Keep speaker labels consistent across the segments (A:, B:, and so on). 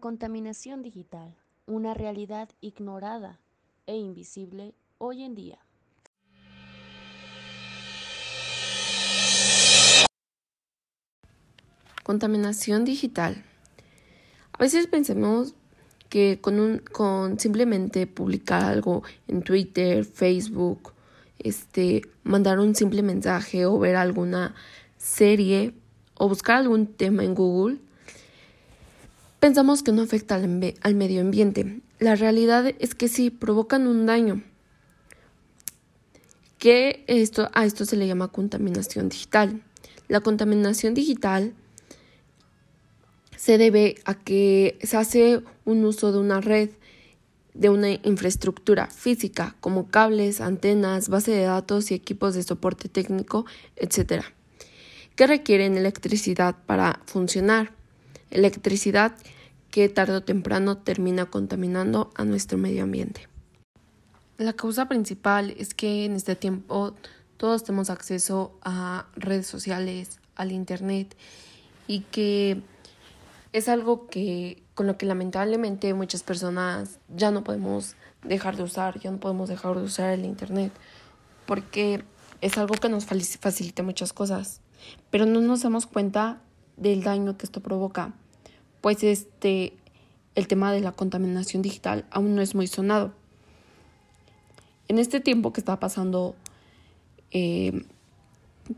A: contaminación digital, una realidad ignorada e invisible hoy en día.
B: Contaminación digital. A veces pensemos que con, un, con simplemente publicar algo en Twitter, Facebook, este, mandar un simple mensaje o ver alguna serie o buscar algún tema en Google, pensamos que no afecta al, medio ambiente. La realidad es que sí, provocan un daño. Que esto, a esto se le llama contaminación digital. La contaminación digital se debe a que se hace un uso de una red, de una infraestructura física como cables, antenas, base de datos y equipos de soporte técnico, etc., que requieren electricidad para funcionar. Electricidad que tarde o temprano termina contaminando a nuestro medio ambiente. La causa principal es que en este tiempo todos tenemos acceso a redes sociales, al Internet y que es algo que con lo que lamentablemente muchas personas ya no podemos dejar de usar, ya no podemos dejar de usar el Internet porque es algo que nos facilita muchas cosas, pero no nos damos cuenta del daño que esto provoca pues este, el tema de la contaminación digital aún no es muy sonado. En este tiempo que está pasando eh,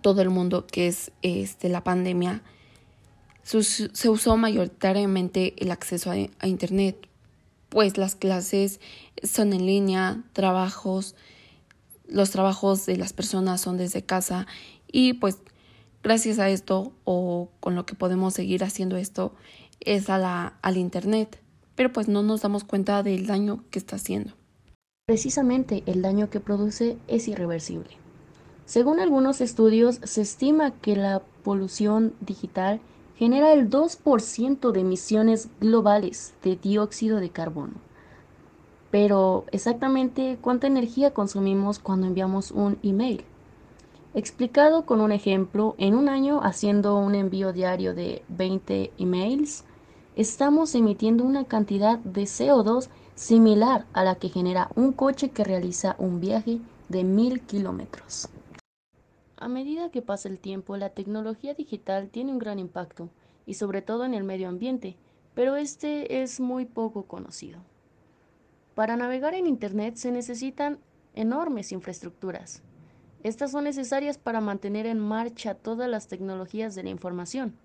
B: todo el mundo, que es este, la pandemia, se usó mayoritariamente el acceso a, a Internet, pues las clases son en línea, trabajos, los trabajos de las personas son desde casa y pues gracias a esto o con lo que podemos seguir haciendo esto es a la, al Internet, pero pues no nos damos cuenta del daño que está haciendo.
A: Precisamente el daño que produce es irreversible. Según algunos estudios, se estima que la polución digital genera el 2% de emisiones globales de dióxido de carbono. Pero exactamente cuánta energía consumimos cuando enviamos un email. Explicado con un ejemplo, en un año haciendo un envío diario de 20 emails, estamos emitiendo una cantidad de CO2 similar a la que genera un coche que realiza un viaje de mil kilómetros. A medida que pasa el tiempo, la tecnología digital tiene un gran impacto, y sobre todo en el medio ambiente, pero este es muy poco conocido. Para navegar en Internet se necesitan enormes infraestructuras, estas son necesarias para mantener en marcha todas las tecnologías de la información,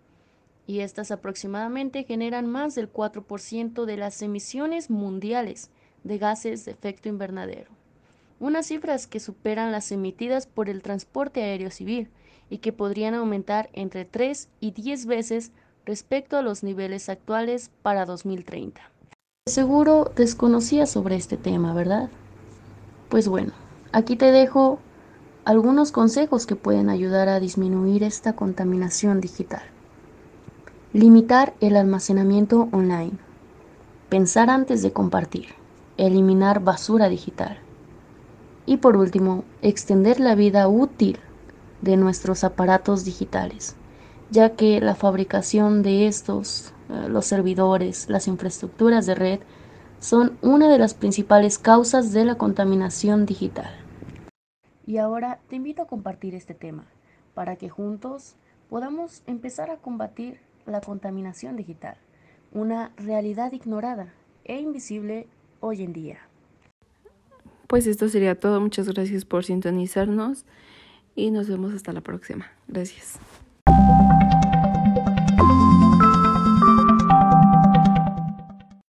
A: y estas aproximadamente generan más del 4% de las emisiones mundiales de gases de efecto invernadero, unas cifras que superan las emitidas por el transporte aéreo civil y que podrían aumentar entre 3 y 10 veces respecto a los niveles actuales para 2030. Seguro desconocías sobre este tema, ¿verdad? Pues bueno, aquí te dejo algunos consejos que pueden ayudar a disminuir esta contaminación digital. Limitar el almacenamiento online. Pensar antes de compartir. Eliminar basura digital. Y por último, extender la vida útil de nuestros aparatos digitales, ya que la fabricación de estos, eh, los servidores, las infraestructuras de red, son una de las principales causas de la contaminación digital. Y ahora te invito a compartir este tema para que juntos podamos empezar a combatir la contaminación digital, una realidad ignorada e invisible hoy en día.
B: Pues esto sería todo. Muchas gracias por sintonizarnos y nos vemos hasta la próxima. Gracias.